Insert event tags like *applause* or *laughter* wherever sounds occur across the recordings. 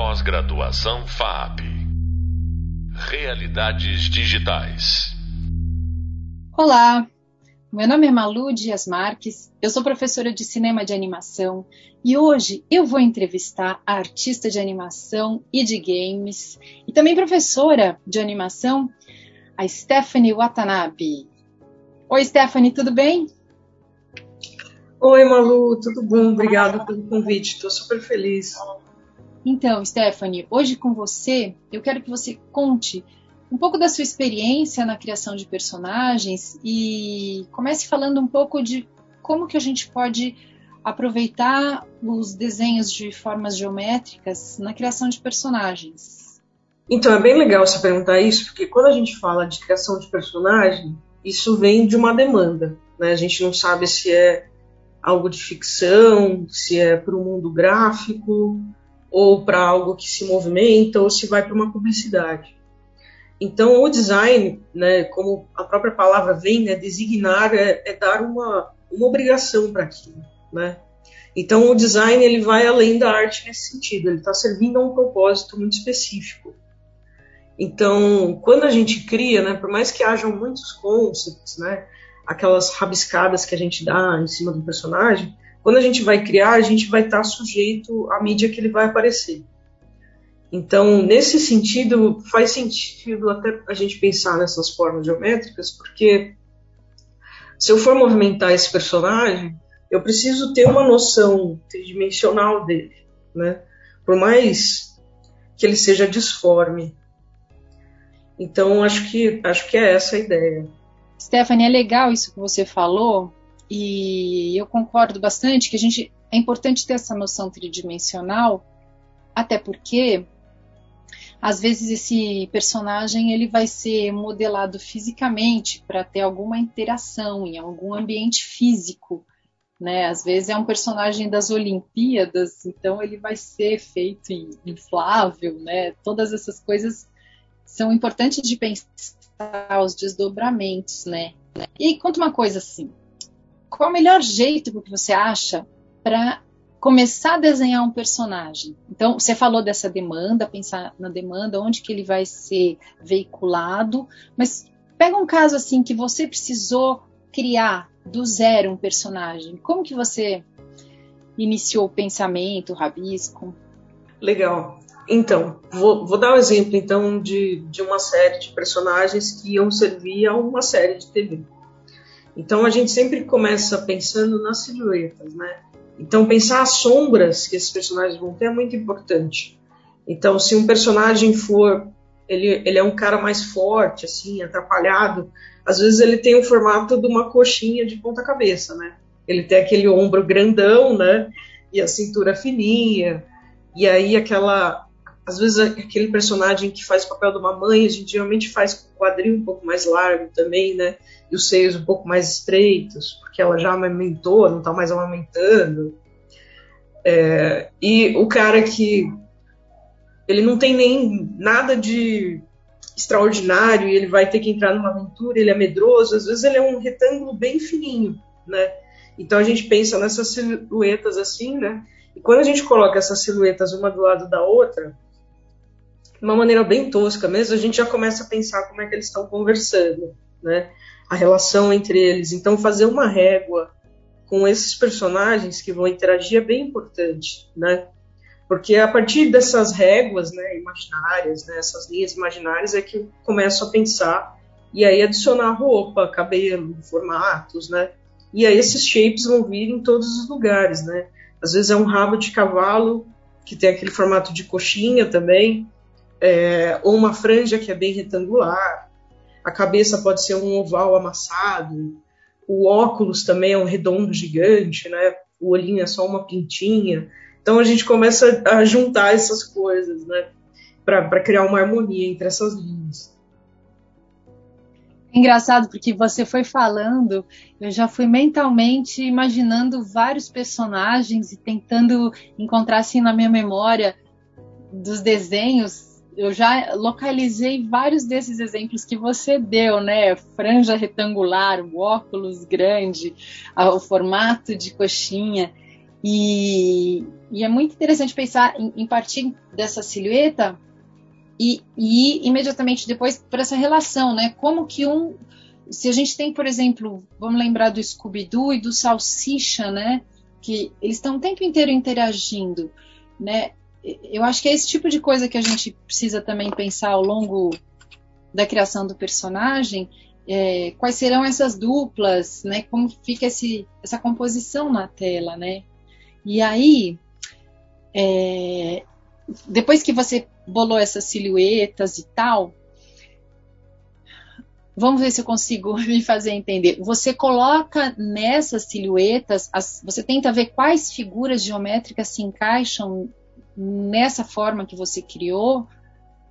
Pós-graduação FAP. Realidades digitais. Olá, meu nome é Malu Dias Marques, eu sou professora de cinema de animação e hoje eu vou entrevistar a artista de animação e de games e também professora de animação, a Stephanie Watanabe. Oi, Stephanie, tudo bem? Oi, Malu, tudo bom? Obrigada pelo convite, estou super feliz. Então, Stephanie, hoje com você, eu quero que você conte um pouco da sua experiência na criação de personagens e comece falando um pouco de como que a gente pode aproveitar os desenhos de formas geométricas na criação de personagens. Então, é bem legal você perguntar isso, porque quando a gente fala de criação de personagem, isso vem de uma demanda. Né? A gente não sabe se é algo de ficção, se é para o mundo gráfico, ou para algo que se movimenta, ou se vai para uma publicidade. Então, o design, né, como a própria palavra vem, né, designar é, é dar uma, uma obrigação para aquilo, né? Então, o design ele vai além da arte nesse sentido, ele está servindo a um propósito muito específico. Então, quando a gente cria, né, por mais que hajam muitos concepts, né, aquelas rabiscadas que a gente dá em cima do personagem, quando a gente vai criar, a gente vai estar sujeito à mídia que ele vai aparecer. Então, nesse sentido, faz sentido até a gente pensar nessas formas geométricas, porque se eu for movimentar esse personagem, eu preciso ter uma noção tridimensional dele, né? Por mais que ele seja disforme. Então, acho que acho que é essa a ideia. Stephanie, é legal isso que você falou, e eu concordo bastante que a gente é importante ter essa noção tridimensional, até porque às vezes esse personagem ele vai ser modelado fisicamente para ter alguma interação em algum ambiente físico, né? Às vezes é um personagem das Olimpíadas, então ele vai ser feito inflável, né? Todas essas coisas são importantes de pensar os desdobramentos, né? E conta uma coisa assim, qual o melhor jeito que você acha para começar a desenhar um personagem? Então, você falou dessa demanda, pensar na demanda, onde que ele vai ser veiculado, mas pega um caso assim que você precisou criar do zero um personagem. Como que você iniciou o pensamento, o rabisco? Legal. Então, vou, vou, dar um exemplo então de, de uma série de personagens que iam servir a uma série de TV. Então a gente sempre começa pensando nas silhuetas, né? Então pensar as sombras que esses personagens vão ter é muito importante. Então se um personagem for ele, ele é um cara mais forte, assim, atrapalhado, às vezes ele tem o formato de uma coxinha de ponta cabeça, né? Ele tem aquele ombro grandão, né? E a cintura fininha. E aí aquela às vezes aquele personagem que faz o papel de uma mãe, a gente geralmente faz com o quadril um pouco mais largo também, né? E os seios um pouco mais estreitos, porque ela já amamentou, não está mais amamentando. É, e o cara que ele não tem nem nada de extraordinário e ele vai ter que entrar numa aventura, ele é medroso, às vezes ele é um retângulo bem fininho, né? Então a gente pensa nessas silhuetas assim, né? E quando a gente coloca essas silhuetas uma do lado da outra, de uma maneira bem tosca mesmo, a gente já começa a pensar como é que eles estão conversando, né? A relação entre eles. Então, fazer uma régua com esses personagens que vão interagir é bem importante, né? Porque a partir dessas réguas, né, imaginárias, né, essas linhas imaginárias é que eu começo a pensar e aí adicionar roupa, cabelo, formatos, né? E aí esses shapes vão vir em todos os lugares, né? Às vezes é um rabo de cavalo que tem aquele formato de coxinha também, é, ou uma franja que é bem retangular. A cabeça pode ser um oval amassado. O óculos também é um redondo gigante, né? O olhinho é só uma pintinha. Então a gente começa a juntar essas coisas, né? Para criar uma harmonia entre essas linhas. Engraçado, porque você foi falando, eu já fui mentalmente imaginando vários personagens e tentando encontrar assim na minha memória dos desenhos eu já localizei vários desses exemplos que você deu, né? Franja retangular, o óculos grande, o formato de coxinha. E, e é muito interessante pensar em, em partir dessa silhueta e, e imediatamente depois para essa relação, né? Como que um. Se a gente tem, por exemplo, vamos lembrar do Scooby-Doo e do Salsicha, né? Que eles estão o tempo inteiro interagindo, né? Eu acho que é esse tipo de coisa que a gente precisa também pensar ao longo da criação do personagem. É, quais serão essas duplas, né? Como fica esse, essa composição na tela, né? E aí, é, depois que você bolou essas silhuetas e tal, vamos ver se eu consigo *laughs* me fazer entender. Você coloca nessas silhuetas, as, você tenta ver quais figuras geométricas se encaixam nessa forma que você criou.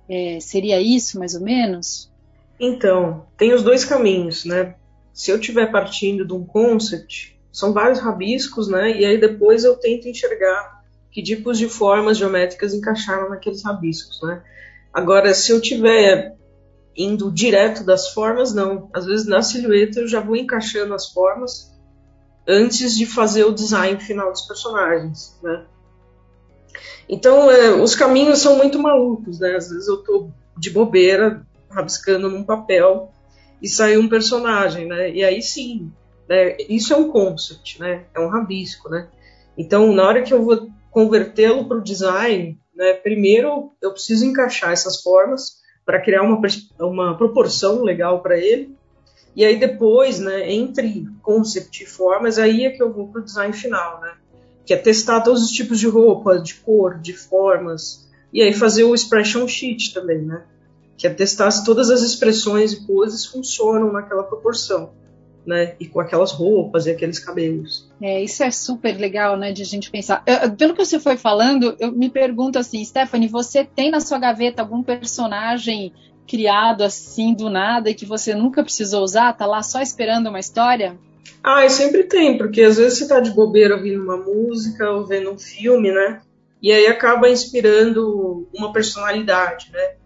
É, seria isso, mais ou menos? Então, tem os dois caminhos, né? Se eu estiver partindo de um concept, são vários rabiscos, né? E aí depois eu tento enxergar que tipos de formas geométricas encaixaram naqueles rabiscos, né? Agora, se eu tiver indo direto das formas, não. Às vezes na silhueta eu já vou encaixando as formas antes de fazer o design final dos personagens, né? Então, é, os caminhos são muito malucos, né? Às vezes eu tô de bobeira, rabiscando num papel e sai um personagem, né? E aí sim, né? Isso é um concept, né? É um rabisco, né? Então, na hora que eu vou convertê-lo para o design, né, primeiro eu preciso encaixar essas formas para criar uma, uma proporção legal para ele. E aí depois, né, entre concept e formas, aí é que eu vou para o design final, né? Que é testar todos os tipos de roupa, de cor, de formas. E aí fazer o expression sheet também, né? Que é testar se todas as expressões e poses funcionam naquela proporção né? E com aquelas roupas e aqueles cabelos. É, isso é super legal, né, de a gente pensar. Eu, pelo que você foi falando, eu me pergunto assim, Stephanie, você tem na sua gaveta algum personagem criado assim do nada e que você nunca precisou usar? Tá lá só esperando uma história? Ah, eu sempre tem, porque às vezes você tá de bobeira ouvindo uma música ou vendo um filme, né? E aí acaba inspirando uma personalidade, né?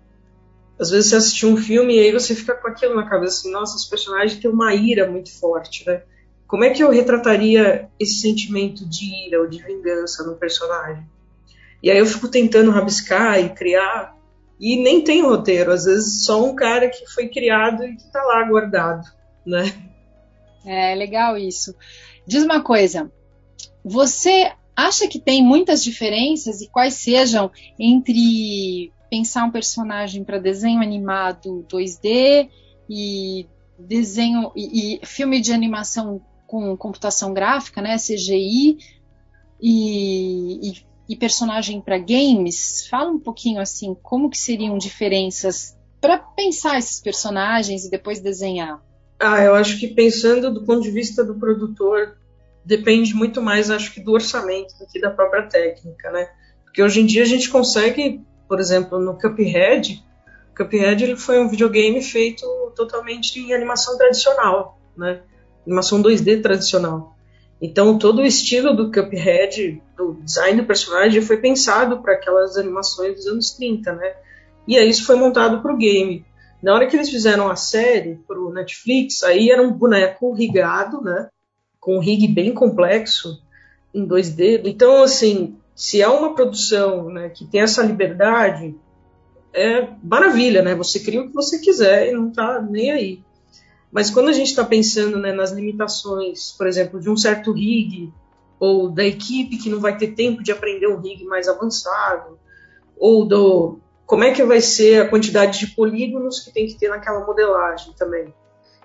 às vezes você assistiu um filme e aí você fica com aquilo na cabeça assim, nossa, esse personagem tem uma ira muito forte, né? Como é que eu retrataria esse sentimento de ira ou de vingança no personagem? E aí eu fico tentando rabiscar e criar, e nem tem roteiro, às vezes só um cara que foi criado e que tá lá guardado, né? É legal isso. Diz uma coisa, você acha que tem muitas diferenças e quais sejam entre pensar um personagem para desenho animado 2D e desenho e, e, filme de animação com computação gráfica, né, CGI e, e, e personagem para games. Fala um pouquinho assim, como que seriam diferenças para pensar esses personagens e depois desenhar? Ah, eu acho que pensando do ponto de vista do produtor, depende muito mais, acho que, do orçamento do que da própria técnica, né? Porque hoje em dia a gente consegue por exemplo, no Cuphead, Cuphead ele foi um videogame feito totalmente em animação tradicional, né? Animação 2D tradicional. Então todo o estilo do Cuphead, do design do personagem foi pensado para aquelas animações dos anos 30, né? E aí isso foi montado para o game. Na hora que eles fizeram a série para o Netflix, aí era um boneco rigado, né? Com um rig bem complexo em 2D. Então assim, se é uma produção né, que tem essa liberdade, é maravilha, né? Você cria o que você quiser e não está nem aí. Mas quando a gente está pensando né, nas limitações, por exemplo, de um certo rig, ou da equipe que não vai ter tempo de aprender um rig mais avançado, ou do como é que vai ser a quantidade de polígonos que tem que ter naquela modelagem também.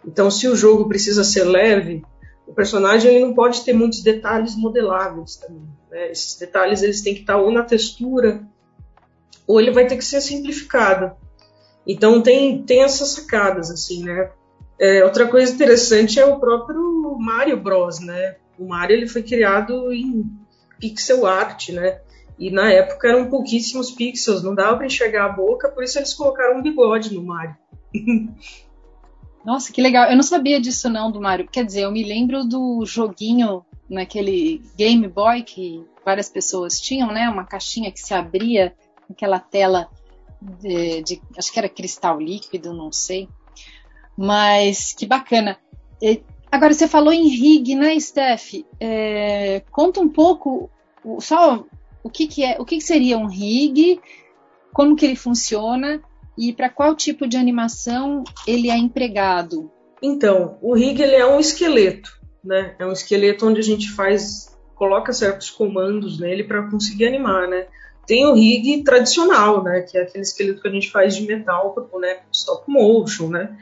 Então, se o jogo precisa ser leve, o personagem ele não pode ter muitos detalhes modeláveis também. Né? Esses detalhes eles têm que estar ou na textura ou ele vai ter que ser simplificado. Então tem, tem essas sacadas assim, né? É, outra coisa interessante é o próprio Mario Bros, né? O Mario ele foi criado em pixel art, né? E na época eram pouquíssimos pixels, não dava para enxergar a boca, por isso eles colocaram um bigode no Mario. *laughs* Nossa, que legal. Eu não sabia disso não do Mario. Quer dizer, eu me lembro do joguinho naquele Game Boy que várias pessoas tinham, né? Uma caixinha que se abria, aquela tela de, de acho que era cristal líquido, não sei. Mas que bacana. Agora, você falou em rig, né, Steph? É, conta um pouco, só o que, que é, o que, que seria um rig, como que ele funciona e para qual tipo de animação ele é empregado? Então, o rig ele é um esqueleto, né? É um esqueleto onde a gente faz, coloca certos comandos nele para conseguir animar, né? Tem o rig tradicional, né? Que é aquele esqueleto que a gente faz de metal para boneco de stop motion, né?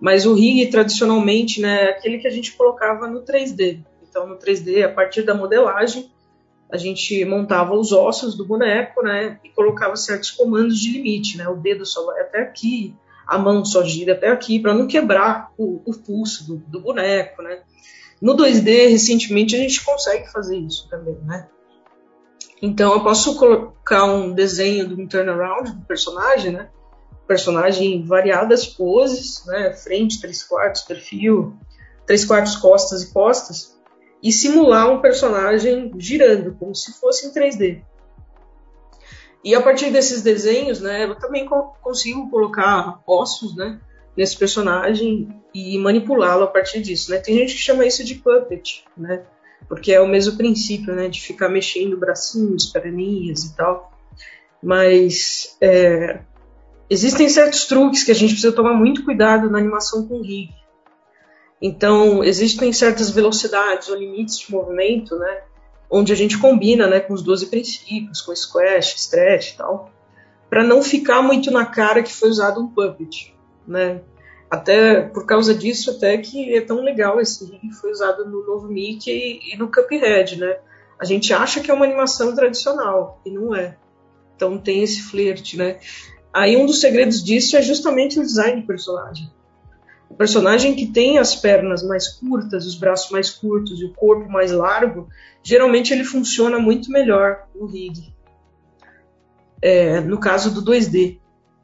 Mas o rig tradicionalmente, né? É aquele que a gente colocava no 3D. Então, no 3D, a partir da modelagem, a gente montava os ossos do boneco, né, e colocava certos comandos de limite, né, o dedo só vai até aqui, a mão só gira até aqui, para não quebrar o, o pulso do, do, boneco, né. No 2D, recentemente, a gente consegue fazer isso também, né. Então, eu posso colocar um desenho de um turnaround do personagem, né, personagem em variadas poses, né, frente, três quartos, perfil, três quartos, costas e costas, e simular um personagem girando, como se fosse em 3D. E a partir desses desenhos, né, eu também consigo colocar ossos, né, nesse personagem e manipulá-lo a partir disso, né? Tem gente que chama isso de puppet, né? Porque é o mesmo princípio, né, de ficar mexendo bracinhos, perninhas e tal. Mas é, existem certos truques que a gente precisa tomar muito cuidado na animação com rig, então, existem certas velocidades ou limites de movimento, né, onde a gente combina, né, com os 12 princípios, com squash, stretch e tal, para não ficar muito na cara que foi usado um puppet, né? Até por causa disso, até que é tão legal esse rig foi usado no novo Mickey e, e no Cuphead, né? A gente acha que é uma animação tradicional e não é. Então tem esse flerte, né? Aí um dos segredos disso é justamente o design do personagem. O personagem que tem as pernas mais curtas, os braços mais curtos e o corpo mais largo, geralmente ele funciona muito melhor no rig. É, no caso do 2D,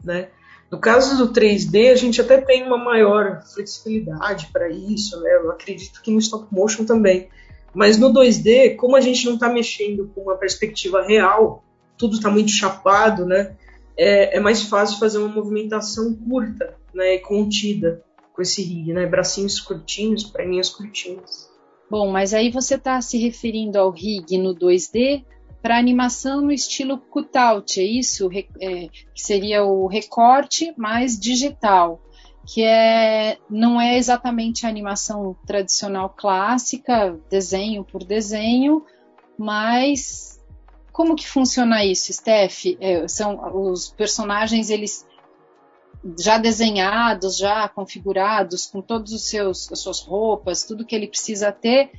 né? No caso do 3D, a gente até tem uma maior flexibilidade para isso, né? Eu acredito que no stop motion também. Mas no 2D, como a gente não está mexendo com uma perspectiva real, tudo está muito chapado, né? É, é, mais fácil fazer uma movimentação curta né, e contida com esse rig, né? Bracinhos curtinhos, perninhas curtinhas. Bom, mas aí você está se referindo ao rig no 2D para animação no estilo cutout, é isso? É, que seria o recorte mais digital, que é, não é exatamente a animação tradicional clássica, desenho por desenho, mas como que funciona isso, Steph? É, são os personagens eles já desenhados, já configurados, com todos os seus as suas roupas, tudo que ele precisa ter,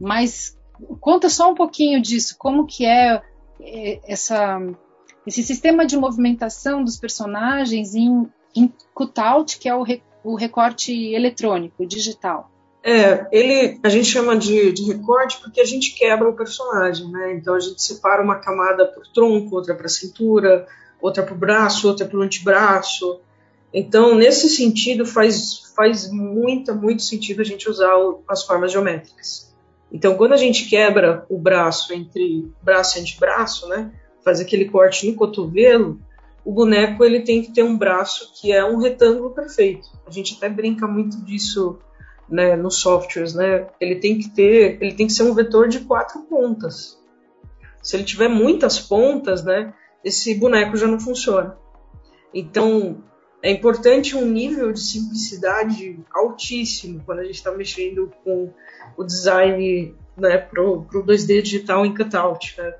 mas conta só um pouquinho disso, como que é, é essa esse sistema de movimentação dos personagens em, em cutout, que é o, re, o recorte eletrônico, digital. É, ele a gente chama de, de, recorte porque a gente quebra o personagem, né? Então a gente separa uma camada por tronco, outra para cintura, outra para o braço, outra para o antebraço. Então, nesse sentido, faz, faz muito, muito sentido a gente usar o, as formas geométricas. Então, quando a gente quebra o braço entre braço e antebraço, né, faz aquele corte no cotovelo, o boneco ele tem que ter um braço que é um retângulo perfeito. A gente até brinca muito disso né, nos softwares, né? Ele tem que ter, ele tem que ser um vetor de quatro pontas. Se ele tiver muitas pontas, né, esse boneco já não funciona. Então, é importante um nível de simplicidade altíssimo quando a gente está mexendo com o design né, para o 2D digital em cutout, né?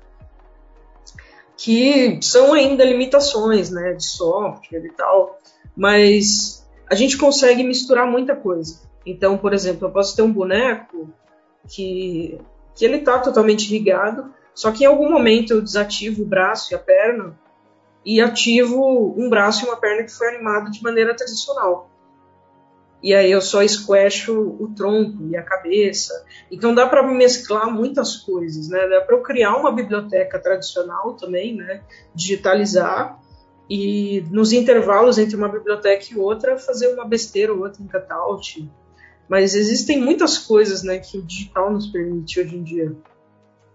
que são ainda limitações né, de software e tal, mas a gente consegue misturar muita coisa. Então, por exemplo, eu posso ter um boneco que, que ele está totalmente ligado, só que em algum momento eu desativo o braço e a perna e ativo um braço e uma perna que foi animado de maneira tradicional. E aí eu só squasho o tronco e a cabeça. Então dá para mesclar muitas coisas, né? Dá para eu criar uma biblioteca tradicional também, né? Digitalizar e nos intervalos entre uma biblioteca e outra fazer uma besteira ou outra em cutout. Mas existem muitas coisas, né, que o digital nos permite hoje em dia.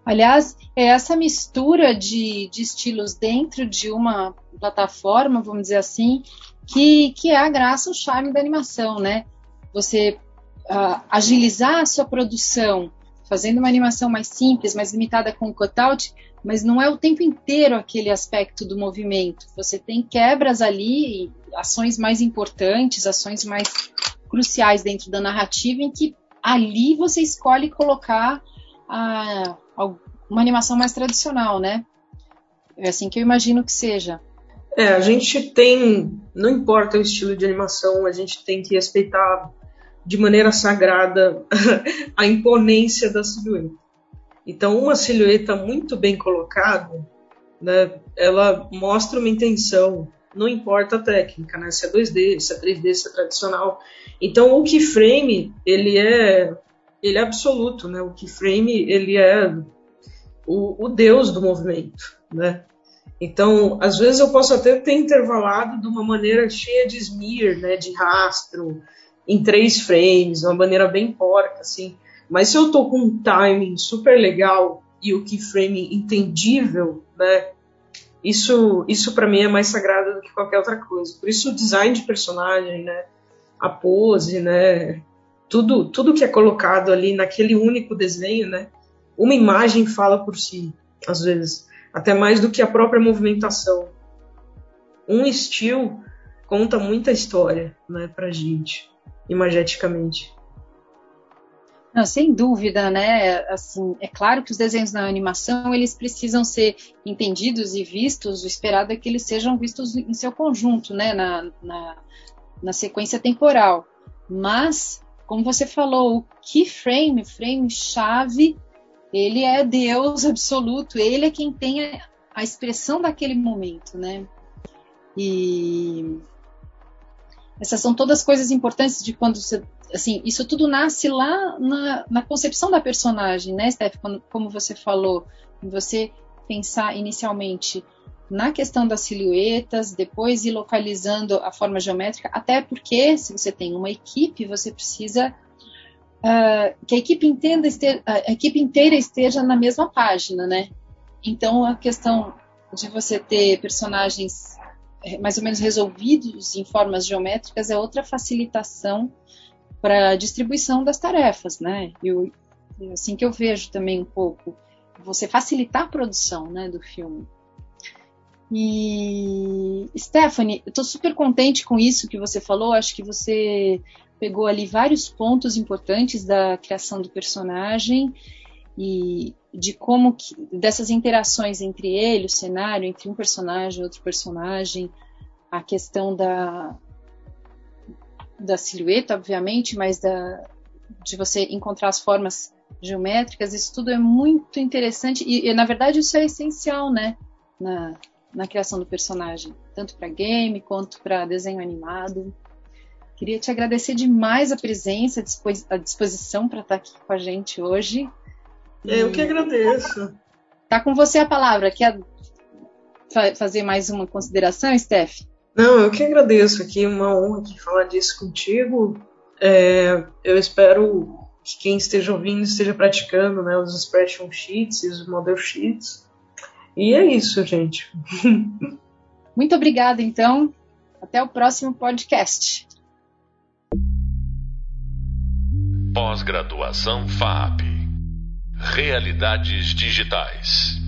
Aliás, é essa mistura de, de estilos dentro de uma plataforma, vamos dizer assim, que, que é a graça, o charme da animação, né? Você uh, agilizar a sua produção, fazendo uma animação mais simples, mais limitada com o cutout, mas não é o tempo inteiro aquele aspecto do movimento. Você tem quebras ali, ações mais importantes, ações mais cruciais dentro da narrativa, em que ali você escolhe colocar a, uma animação mais tradicional, né? É assim que eu imagino que seja. É, a gente tem, não importa o estilo de animação, a gente tem que respeitar de maneira sagrada *laughs* a imponência da silhueta. Então, uma silhueta muito bem colocada, né, ela mostra uma intenção, não importa a técnica, né, se é 2D, se é 3D, se é tradicional. Então, o keyframe, ele é, ele é absoluto, né? O keyframe, ele é o, o deus do movimento, né? Então, às vezes eu posso até ter intervalado de uma maneira cheia de smear, né, de rastro, em três frames, uma maneira bem porca, assim. Mas se eu tô com um timing super legal e o keyframe entendível, né, isso, isso para mim é mais sagrado do que qualquer outra coisa. Por isso o design de personagem, né, a pose, né, tudo, tudo que é colocado ali naquele único desenho, né, uma imagem fala por si, às vezes, até mais do que a própria movimentação. Um estilo conta muita história, né, pra gente, imageticamente. Não, sem dúvida, né? Assim, é claro que os desenhos na animação eles precisam ser entendidos e vistos. O esperado é que eles sejam vistos em seu conjunto, né? Na, na, na sequência temporal. Mas, como você falou, o keyframe, frame chave, ele é Deus absoluto. Ele é quem tem a, a expressão daquele momento, né? E essas são todas coisas importantes de quando você assim, isso tudo nasce lá na, na concepção da personagem, né, Steph? Como, como você falou, você pensar inicialmente na questão das silhuetas, depois ir localizando a forma geométrica, até porque se você tem uma equipe, você precisa uh, que a equipe, entenda, a equipe inteira esteja na mesma página, né? Então a questão de você ter personagens eh, mais ou menos resolvidos em formas geométricas é outra facilitação para a distribuição das tarefas, né? Eu, assim que eu vejo também um pouco você facilitar a produção, né, do filme. E Stephanie, eu estou super contente com isso que você falou. Acho que você pegou ali vários pontos importantes da criação do personagem e de como que, dessas interações entre ele, o cenário, entre um personagem e outro personagem, a questão da, da silhueta, obviamente, mas da, de você encontrar as formas geométricas, isso tudo é muito interessante e, e na verdade isso é essencial, né, na, na criação do personagem, tanto para game quanto para desenho animado. Queria te agradecer demais a presença, a disposição para estar aqui com a gente hoje. Eu que agradeço. Tá com você a palavra. Quer fazer mais uma consideração, Steph? Não, eu que agradeço aqui, uma honra aqui falar disso contigo. É, eu espero que quem esteja ouvindo esteja praticando né, os expression sheets e os model sheets. E é isso, gente. *laughs* Muito obrigada, então. Até o próximo podcast. Pós-graduação FAP Realidades Digitais.